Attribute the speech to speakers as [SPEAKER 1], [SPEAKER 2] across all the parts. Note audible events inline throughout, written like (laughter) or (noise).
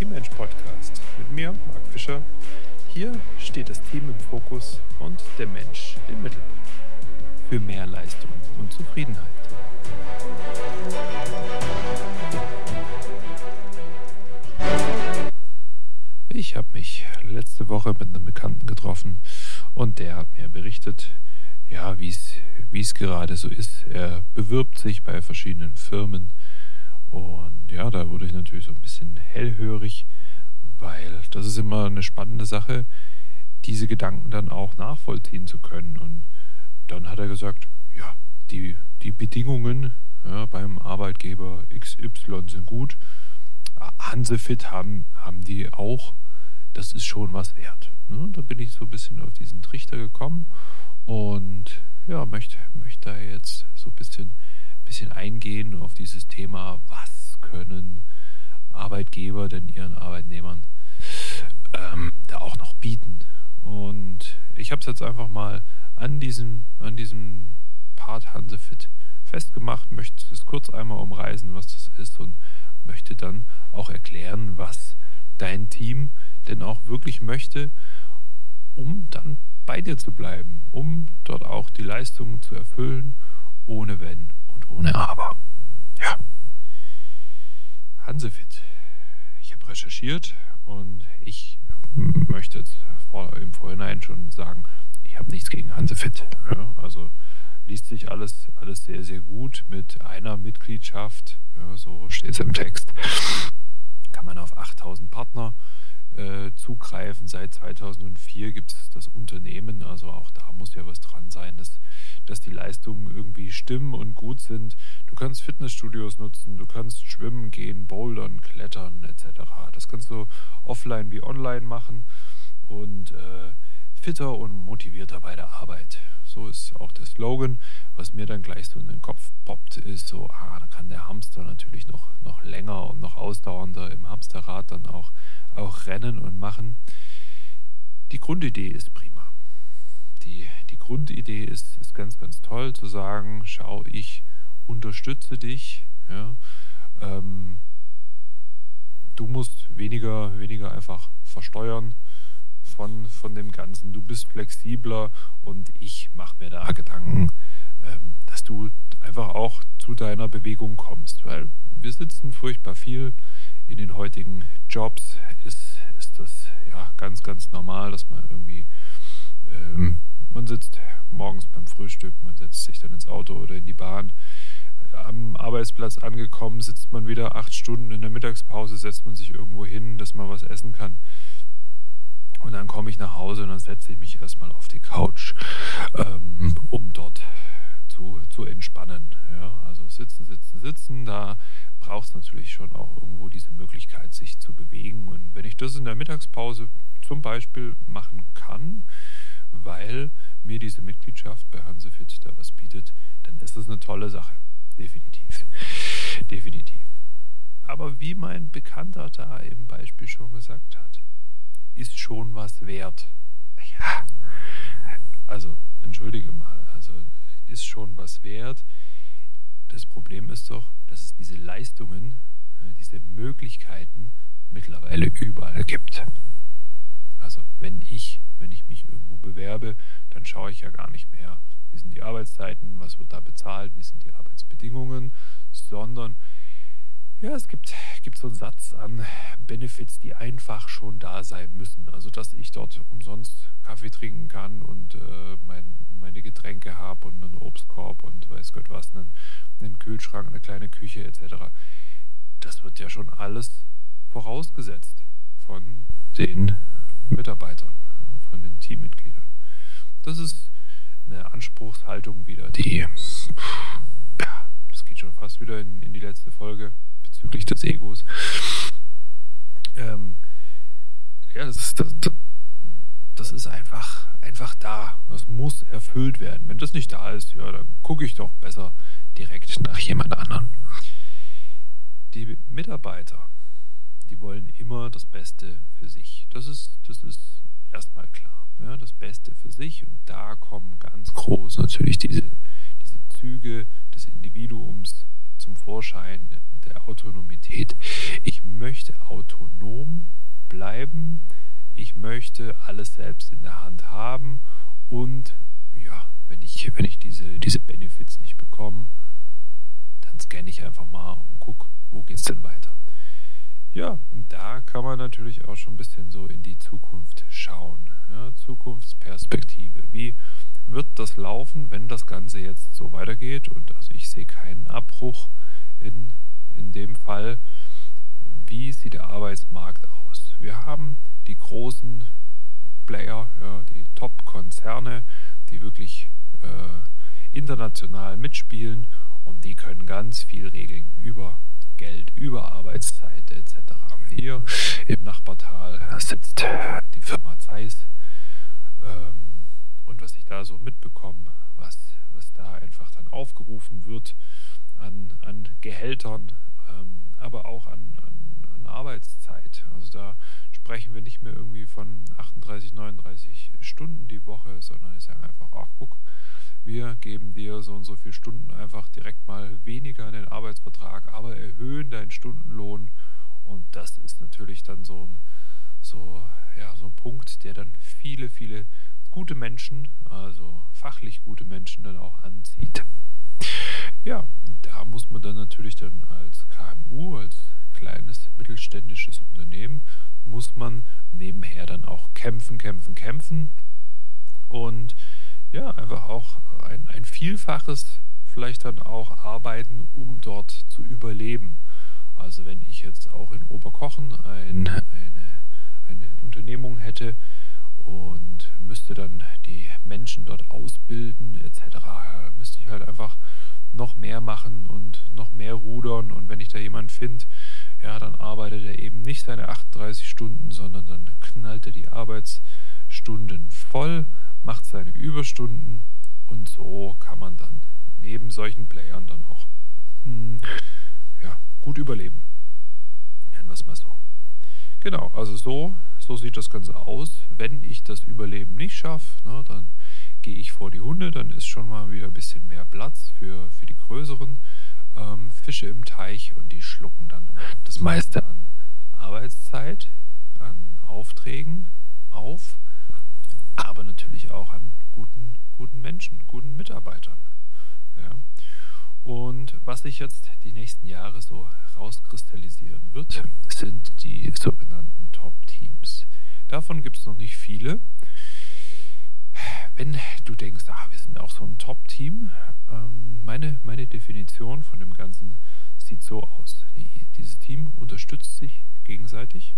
[SPEAKER 1] Teammensch Podcast mit mir, Marc Fischer. Hier steht das Team im Fokus und der Mensch im Mittelpunkt. Für mehr Leistung und Zufriedenheit. Ich habe mich letzte Woche mit einem Bekannten getroffen und der hat mir berichtet, ja, wie es gerade so ist. Er bewirbt sich bei verschiedenen Firmen und ja, da wurde ich natürlich so ein bisschen hellhörig, weil das ist immer eine spannende Sache, diese Gedanken dann auch nachvollziehen zu können. Und dann hat er gesagt, ja, die, die Bedingungen ja, beim Arbeitgeber XY sind gut. Hansefit haben, haben die auch. Das ist schon was wert. Ne? Da bin ich so ein bisschen auf diesen Trichter gekommen und ja, möchte, möchte da jetzt so ein bisschen bisschen eingehen auf dieses Thema, was können Arbeitgeber denn ihren Arbeitnehmern ähm, da auch noch bieten. Und ich habe es jetzt einfach mal an diesem, an diesem Part Hansefit festgemacht, möchte es kurz einmal umreißen, was das ist und möchte dann auch erklären, was dein Team denn auch wirklich möchte, um dann bei dir zu bleiben, um dort auch die Leistungen zu erfüllen, ohne Wenn ohne Aber. Ja. Hansefit. Ich habe recherchiert und ich möchte jetzt vor, im Vorhinein schon sagen, ich habe nichts gegen Hansefit. Ja, also liest sich alles, alles sehr, sehr gut mit einer Mitgliedschaft. Ja, so steht es im Text. Kann man auf 8000 Partner äh, zugreifen. Seit 2004 gibt es das Unternehmen, also auch da muss ja was dran sein, dass, dass die Leistungen irgendwie stimmen und gut sind. Du kannst Fitnessstudios nutzen, du kannst schwimmen gehen, bouldern, klettern etc. Das kannst du offline wie online machen und äh, fitter und motivierter bei der Arbeit. So ist auch der Slogan. Was mir dann gleich so in den Kopf poppt, ist so, ah, da kann der Hamster natürlich noch, noch länger und noch ausdauernder im Hamsterrad dann auch, auch rennen und machen. Die Grundidee ist prima. Die, die Grundidee ist, ist ganz, ganz toll zu sagen, schau, ich unterstütze dich. Ja, ähm, du musst weniger, weniger einfach versteuern von, von dem Ganzen. Du bist flexibler und ich mache mir da Gedanken, ähm, dass du einfach auch zu deiner Bewegung kommst, weil wir sitzen furchtbar viel in den heutigen Jobs. Ist, ist das ja ganz, ganz normal, dass man irgendwie, ähm, man sitzt morgens beim Frühstück, man setzt sich dann ins Auto oder in die Bahn. Am Arbeitsplatz angekommen, sitzt man wieder acht Stunden in der Mittagspause, setzt man sich irgendwo hin, dass man was essen kann. Und dann komme ich nach Hause und dann setze ich mich erstmal auf die Couch, ähm, um dort zu, zu entspannen. Ja, also sitzen, sitzen, sitzen, da braucht es natürlich schon auch irgendwo diese Möglichkeit, sich zu bewegen. Und wenn ich das in der Mittagspause zum Beispiel machen kann, weil mir diese Mitgliedschaft bei Hansefit da was bietet, dann ist das eine tolle Sache. Definitiv. Definitiv. Aber wie mein Bekannter da im Beispiel schon gesagt hat, ist schon was wert. Ja, also entschuldige mal, also ist schon was wert. Das Problem ist doch, dass es diese Leistungen, diese Möglichkeiten mittlerweile überall gibt. Also wenn ich, wenn ich mich irgendwo bewerbe, dann schaue ich ja gar nicht mehr, wie sind die Arbeitszeiten, was wird da bezahlt, wie sind die Arbeitsbedingungen, sondern ja, es gibt, gibt so einen Satz an Benefits, die einfach schon da sein müssen. Also, dass ich dort umsonst Kaffee trinken kann und äh, mein, meine Getränke habe und einen Obstkorb und weiß Gott was, einen, einen Kühlschrank, eine kleine Küche etc. Das wird ja schon alles vorausgesetzt von den Mitarbeitern, von den Teammitgliedern. Das ist eine Anspruchshaltung wieder, die, ja, das geht schon fast wieder in, in die letzte Folge bezüglich des Egos. Ähm, ja, das, das, das ist einfach, einfach da. Das muss erfüllt werden. Wenn das nicht da ist, ja, dann gucke ich doch besser direkt nach jemand anderem. Die Mitarbeiter, die wollen immer das Beste für sich. Das ist, das ist erstmal klar. Ja, das Beste für sich. Und da kommen ganz groß natürlich diese, diese Züge des Individuums zum Vorschein, der Autonomität. Ich möchte autonom bleiben. Ich möchte alles selbst in der Hand haben und ja, wenn ich, wenn ich diese, diese Benefits nicht bekomme, dann scanne ich einfach mal und gucke, wo geht's denn weiter. Ja, und da kann man natürlich auch schon ein bisschen so in die Zukunft schauen. Ja, Zukunftsperspektive. Wie wird das laufen, wenn das Ganze jetzt so weitergeht? Und also ich sehe keinen Abbruch in, in dem Fall. Wie sieht der Arbeitsmarkt aus? Wir haben die großen Player, ja, die Top-Konzerne, die wirklich äh, international mitspielen und die können ganz viel regeln über Geld, über Arbeitszeit etc. Hier im Nachbartal sitzt die Firma Zeiss ähm, und was ich da so mitbekomme, was, was da einfach dann aufgerufen wird an, an Gehältern, ähm, aber auch an, an, an Arbeitszeit. Also da sprechen wir nicht mehr irgendwie von 38, 39 Stunden die Woche, sondern ich sage einfach, ach guck, wir geben dir so und so viele Stunden einfach direkt mal weniger in den Arbeitsvertrag, aber erhöhen deinen Stundenlohn. Und das ist natürlich dann so ein, so, ja, so ein Punkt, der dann viele, viele gute Menschen, also fachlich gute Menschen dann auch anzieht. Ja, da muss man dann natürlich dann als KMU, als kleines mittelständisches Unternehmen, muss man nebenher dann auch kämpfen, kämpfen, kämpfen und ja, einfach auch ein, ein Vielfaches vielleicht dann auch arbeiten, um dort zu überleben. Also wenn ich jetzt auch in Oberkochen ein, eine, eine Unternehmung hätte und müsste dann die Menschen dort ausbilden etc., müsste ich halt einfach noch mehr machen und noch mehr rudern und wenn ich da jemanden finde, ja, dann arbeitet er eben nicht seine 38 Stunden, sondern dann knallt er die Arbeitsstunden voll, macht seine Überstunden und so kann man dann neben solchen Playern dann auch mh, hm, ja, gut überleben. Nennen wir es mal so. Genau, also so, so sieht das Ganze aus. Wenn ich das Überleben nicht schaffe, ne, dann gehe ich vor die Hunde, dann ist schon mal wieder ein bisschen mehr Platz für, für die größeren ähm, Fische im Teich und die schlucken dann das meiste an Arbeitszeit, an Aufträgen auf, aber natürlich auch an guten, guten Menschen, guten Mitarbeitern. Ja. Und was sich jetzt die nächsten Jahre so rauskristallisieren wird, sind die sogenannten Top-Teams. Davon gibt es noch nicht viele. Wenn du denkst, ah, wir sind auch so ein Top-Team, ähm, meine, meine Definition von dem Ganzen sieht so aus. Die, dieses Team unterstützt sich gegenseitig.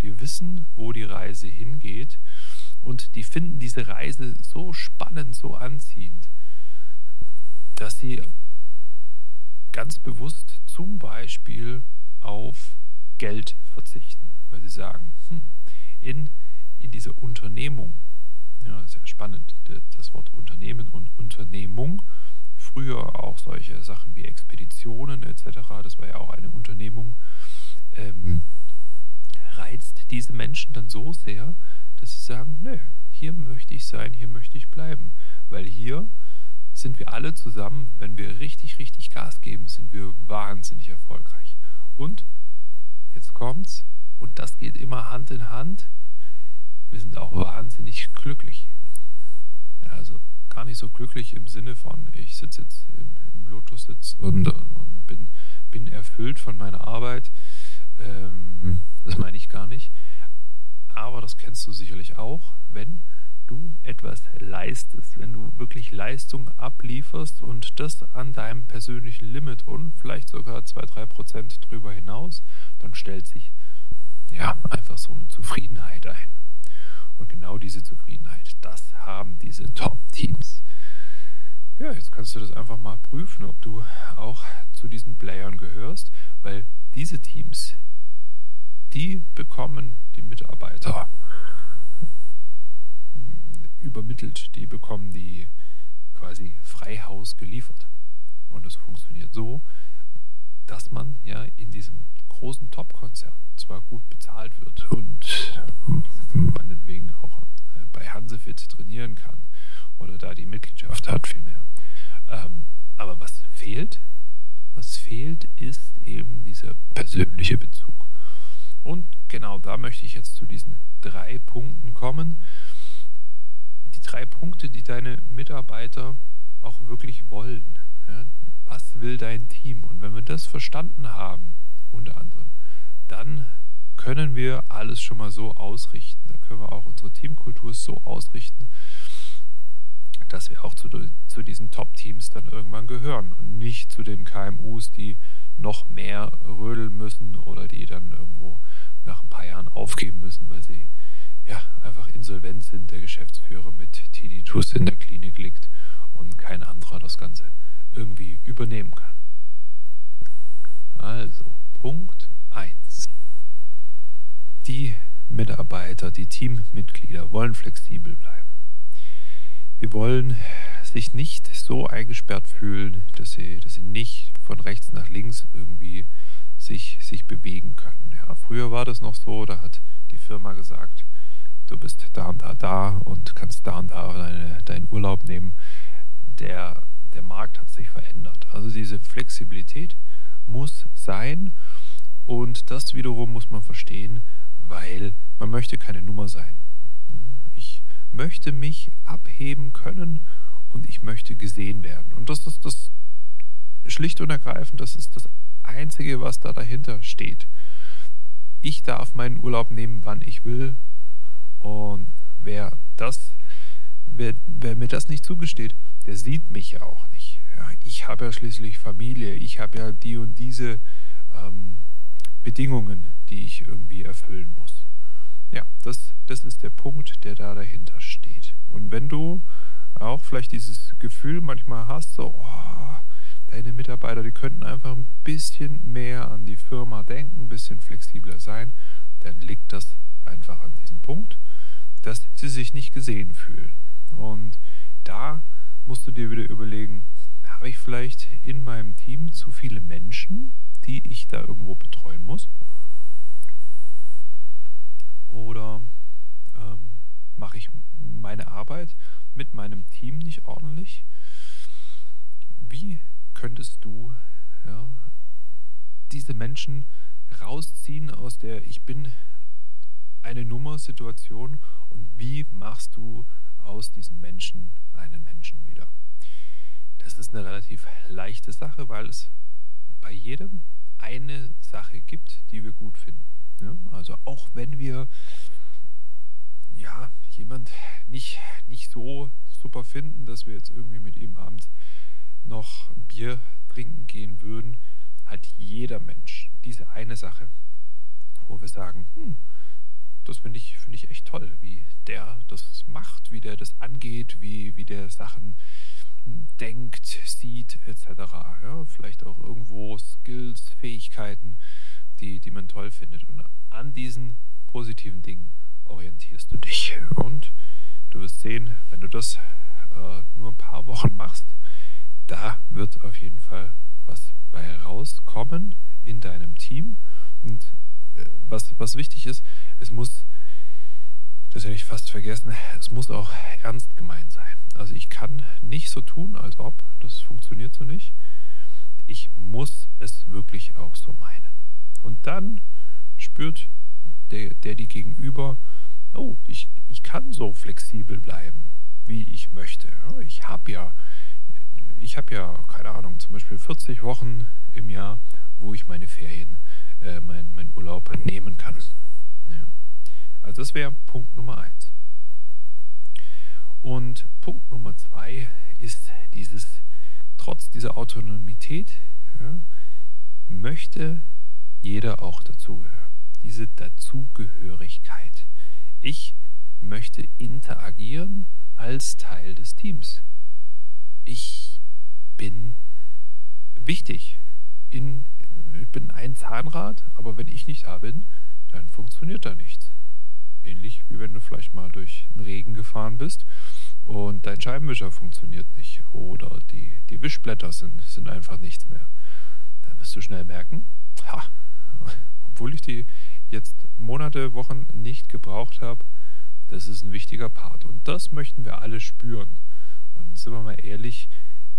[SPEAKER 1] Die wissen, wo die Reise hingeht und die finden diese Reise so spannend, so anziehend, dass sie ganz bewusst zum Beispiel auf Geld verzichten, weil sie sagen, hm, in, in dieser Unternehmung, ja, sehr spannend, das Wort Unternehmen und Unternehmung, früher auch solche Sachen wie Expeditionen etc., das war ja auch eine Unternehmung, ähm, reizt diese Menschen dann so sehr, dass sie sagen, nö, hier möchte ich sein, hier möchte ich bleiben, weil hier sind wir alle zusammen, wenn wir richtig, richtig Gas geben, sind wir wahnsinnig erfolgreich. Und jetzt kommt's, und das geht immer Hand in Hand, wir sind auch wahnsinnig glücklich. Also gar nicht so glücklich im Sinne von, ich sitze jetzt im, im Lotussitz und, und bin, bin erfüllt von meiner Arbeit. Ähm, das meine ich gar nicht. Aber das kennst du sicherlich auch, wenn du etwas leistest, wenn du wirklich Leistung ablieferst und das an deinem persönlichen Limit und vielleicht sogar zwei drei Prozent drüber hinaus, dann stellt sich ja einfach so eine Zufriedenheit ein. Und genau diese Zufriedenheit, das haben diese Top-Teams. Ja, jetzt kannst du das einfach mal prüfen, ob du auch zu diesen Playern gehörst, weil diese Teams, die bekommen die Mitarbeiter übermittelt. Die bekommen die quasi Freihaus geliefert. Und das funktioniert so, dass man ja in diesem großen Top-Konzern zwar gut bezahlt wird und meinetwegen auch bei Hansefit trainieren kann oder da die Mitgliedschaft hat vielmehr. Ähm, aber was fehlt? Was fehlt, ist eben dieser persönliche Bezug. Und genau da möchte ich jetzt zu diesen drei Punkten kommen. Drei Punkte, die deine Mitarbeiter auch wirklich wollen. Ja, was will dein Team? Und wenn wir das verstanden haben, unter anderem, dann können wir alles schon mal so ausrichten. Da können wir auch unsere Teamkultur so ausrichten, dass wir auch zu, zu diesen Top-Teams dann irgendwann gehören und nicht zu den KMUs, die noch mehr rödeln müssen oder die dann irgendwo nach ein paar Jahren aufgeben müssen, weil sie ja einfach insolvent sind, der Geschäftsführer mit Tinnitus in der Klinik liegt und kein anderer das Ganze irgendwie übernehmen kann. Also, Punkt 1. Die Mitarbeiter, die Teammitglieder wollen flexibel bleiben. Sie wollen sich nicht so eingesperrt fühlen, dass sie, dass sie nicht von rechts nach links irgendwie sich, sich bewegen können. Ja, früher war das noch so, da hat die Firma gesagt, du bist da und da da und kannst da und da deine, deinen Urlaub nehmen. Der, der Markt hat sich verändert. Also diese Flexibilität muss sein und das wiederum muss man verstehen, weil man möchte keine Nummer sein möchte mich abheben können und ich möchte gesehen werden. Und das ist das schlicht und ergreifend, das ist das Einzige, was da dahinter steht. Ich darf meinen Urlaub nehmen, wann ich will. Und wer das, wer, wer mir das nicht zugesteht, der sieht mich ja auch nicht. Ja, ich habe ja schließlich Familie, ich habe ja die und diese ähm, Bedingungen, die ich irgendwie erfüllen muss. Ja, das, das ist der Punkt, der da dahinter steht. Und wenn du auch vielleicht dieses Gefühl manchmal hast, so, oh, deine Mitarbeiter, die könnten einfach ein bisschen mehr an die Firma denken, ein bisschen flexibler sein, dann liegt das einfach an diesem Punkt, dass sie sich nicht gesehen fühlen. Und da musst du dir wieder überlegen, habe ich vielleicht in meinem Team zu viele Menschen, die ich da irgendwo betreuen muss? Oder ähm, mache ich meine Arbeit mit meinem Team nicht ordentlich? Wie könntest du ja, diese Menschen rausziehen aus der Ich bin eine Nummer-Situation und wie machst du aus diesen Menschen einen Menschen wieder? Das ist eine relativ leichte Sache, weil es bei jedem eine Sache gibt, die wir gut finden. Ne? Also auch wenn wir ja jemand nicht, nicht so super finden, dass wir jetzt irgendwie mit ihm abends noch ein Bier trinken gehen würden, hat jeder Mensch diese eine Sache, wo wir sagen, hm, das finde ich, find ich echt toll, wie der das macht, wie der das angeht, wie, wie der Sachen denkt, sieht, etc. Ja, vielleicht auch irgendwo Skills, Fähigkeiten, die, die man toll findet. Und an diesen positiven Dingen orientierst du dich. Und du wirst sehen, wenn du das äh, nur ein paar Wochen machst, da wird auf jeden Fall was bei rauskommen in deinem Team. Und was, was wichtig ist, es muss, das hätte ich fast vergessen, es muss auch ernst gemeint sein. Also ich kann nicht so tun, als ob, das funktioniert so nicht. Ich muss es wirklich auch so meinen. Und dann spürt der, der die gegenüber, oh, ich, ich kann so flexibel bleiben, wie ich möchte. Ich habe ja, ich habe ja, keine Ahnung, zum Beispiel 40 Wochen im Jahr, wo ich meine Ferien, äh, mein, mein Urlaub nehmen kann. Ja. Also das wäre Punkt Nummer eins. Und Punkt Nummer zwei ist dieses, trotz dieser Autonomität, ja, möchte jeder auch dazugehören. Diese Dazugehörigkeit. Ich möchte interagieren als Teil des Teams. Ich bin wichtig. In, ich bin ein Zahnrad, aber wenn ich nicht da bin, dann funktioniert da nichts. Ähnlich wie wenn du vielleicht mal durch den Regen gefahren bist und dein Scheibenwischer funktioniert nicht oder die, die Wischblätter sind, sind einfach nichts mehr. Da wirst du schnell merken, ha, obwohl ich die jetzt Monate, Wochen nicht gebraucht habe, das ist ein wichtiger Part. Und das möchten wir alle spüren. Und sind wir mal ehrlich,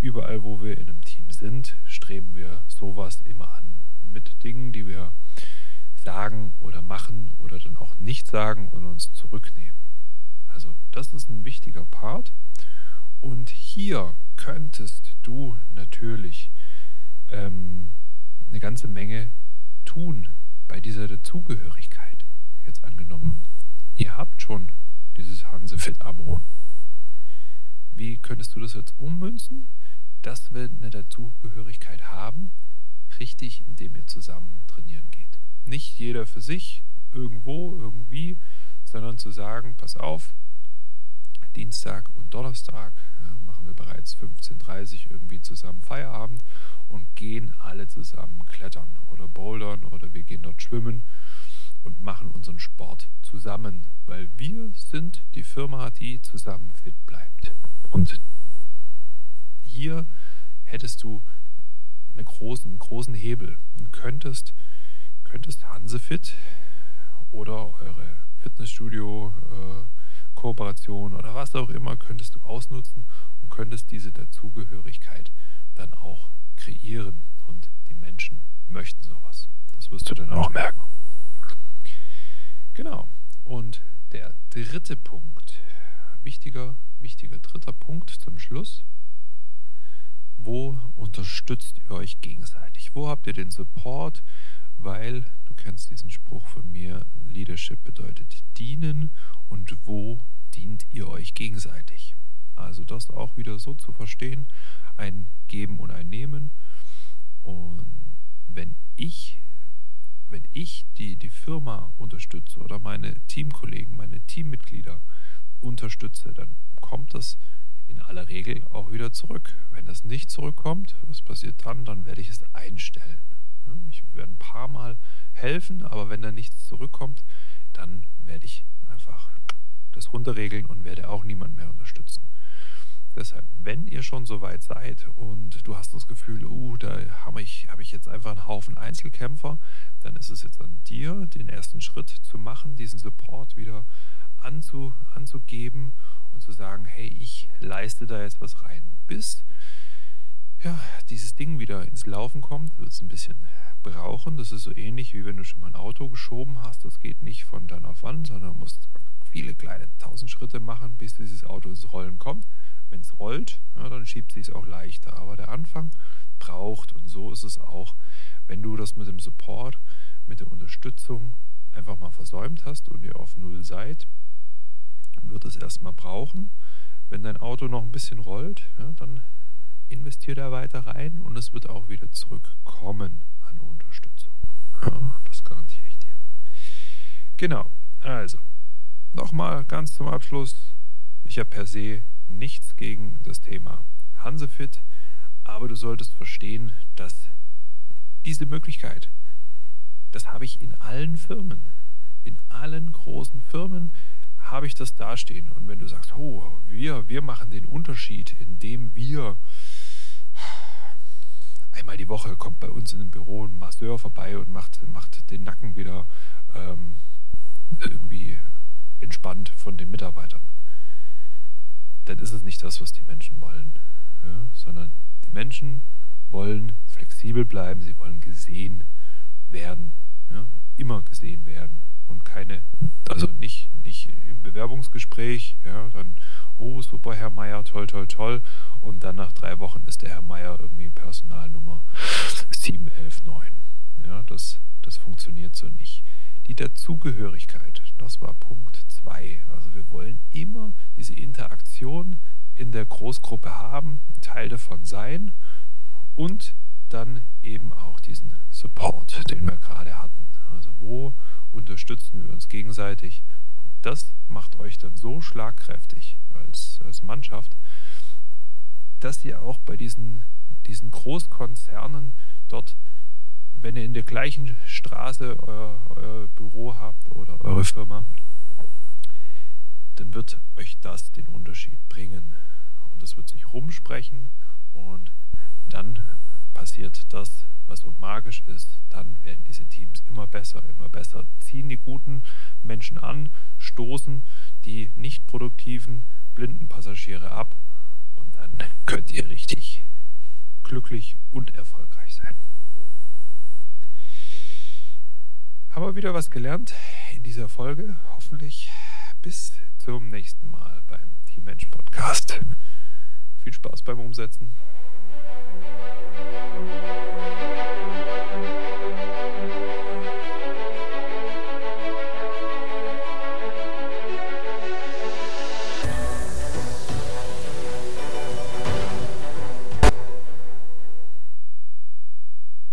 [SPEAKER 1] überall, wo wir in einem Team sind, streben wir sowas immer an. Mit Dingen, die wir sagen oder machen oder dann auch nicht sagen und uns zurücknehmen. Also das ist ein wichtiger Part. Und hier könntest du natürlich ähm, eine ganze Menge tun bei dieser Dazugehörigkeit. Jetzt angenommen, ihr habt schon dieses Hansefit-Abo. Wie könntest du das jetzt ummünzen? Dass wir eine Dazugehörigkeit haben, richtig, indem ihr zusammen trainieren geht. Nicht jeder für sich, irgendwo, irgendwie, sondern zu sagen, pass auf, Dienstag und Donnerstag ja, machen wir bereits 15.30 Uhr irgendwie zusammen Feierabend und gehen alle zusammen klettern oder bouldern oder wir gehen dort schwimmen und machen unseren Sport zusammen, weil wir sind die Firma, die zusammen fit bleibt. Und hier hättest du einen großen, großen Hebel und könntest, könntest Hansefit oder eure Fitnessstudio äh, oder was auch immer könntest du ausnutzen und könntest diese Dazugehörigkeit dann auch kreieren. Und die Menschen möchten sowas. Das wirst du dann auch merken. Genau. Und der dritte Punkt, wichtiger, wichtiger dritter Punkt zum Schluss. Wo unterstützt ihr euch gegenseitig? Wo habt ihr den Support? Weil du kennst diesen Spruch von mir, Leadership bedeutet dienen und wo dient ihr euch gegenseitig? Also das auch wieder so zu verstehen, ein Geben und ein Nehmen. Und wenn ich, wenn ich die, die Firma unterstütze oder meine Teamkollegen, meine Teammitglieder unterstütze, dann kommt das in aller Regel auch wieder zurück. Wenn das nicht zurückkommt, was passiert dann? Dann werde ich es einstellen. Ich werde ein paar Mal helfen, aber wenn da nichts zurückkommt, dann werde ich einfach das runterregeln und werde auch niemand mehr unterstützen. Deshalb, wenn ihr schon so weit seid und du hast das Gefühl, uh, da habe ich, hab ich jetzt einfach einen Haufen Einzelkämpfer, dann ist es jetzt an dir, den ersten Schritt zu machen, diesen Support wieder anzu, anzugeben und zu sagen, hey, ich leiste da jetzt was rein. Bis ja, dieses Ding wieder ins Laufen kommt, wird es ein bisschen brauchen. Das ist so ähnlich, wie wenn du schon mal ein Auto geschoben hast. Das geht nicht von dann auf an, sondern du musst viele kleine tausend Schritte machen, bis dieses Auto ins Rollen kommt. Wenn es rollt, ja, dann schiebt sie es auch leichter. Aber der Anfang braucht und so ist es auch, wenn du das mit dem Support, mit der Unterstützung einfach mal versäumt hast und ihr auf Null seid, wird es erstmal brauchen. Wenn dein Auto noch ein bisschen rollt, ja, dann investiert er weiter rein und es wird auch wieder zurückkommen an Unterstützung. Ja, das garantiere ich dir. Genau, also nochmal ganz zum Abschluss. Ich habe per se nichts gegen das Thema Hansefit, aber du solltest verstehen, dass diese Möglichkeit, das habe ich in allen Firmen, in allen großen Firmen habe ich das dastehen. Und wenn du sagst, oh, wir, wir machen den Unterschied, indem wir einmal die Woche kommt bei uns in dem Büro ein Masseur vorbei und macht, macht den Nacken wieder ähm, irgendwie entspannt von den Mitarbeitern. Dann ist es nicht das, was die Menschen wollen, ja, sondern die Menschen wollen flexibel bleiben, sie wollen gesehen werden, ja, immer gesehen werden und keine, also nicht, nicht im Bewerbungsgespräch, ja, dann, oh super, Herr Meier, toll, toll, toll, und dann nach drei Wochen ist der Herr Meier irgendwie Personalnummer 7119. Ja, das, das funktioniert so nicht. Die Dazugehörigkeit, das war Punkt 2. Also wir wollen immer diese Interaktion in der Großgruppe haben, Teil davon sein und dann eben auch diesen Support, den wir gerade hatten. Also wo unterstützen wir uns gegenseitig? Und das macht euch dann so schlagkräftig als, als Mannschaft, dass ihr auch bei diesen, diesen Großkonzernen dort, wenn ihr in der gleichen Straße euer, euer Büro habt oder eure Firma, dann wird euch das den Unterschied bringen. Und es wird sich rumsprechen und dann passiert das, was so magisch ist, dann werden diese Teams immer besser, immer besser, ziehen die guten Menschen an, stoßen die nicht produktiven, blinden Passagiere ab und dann (laughs) könnt ihr richtig glücklich und erfolgreich sein. Haben wir wieder was gelernt in dieser Folge? Hoffentlich bis zum nächsten Mal beim Team Mensch Podcast. Viel Spaß beim Umsetzen. Thank you.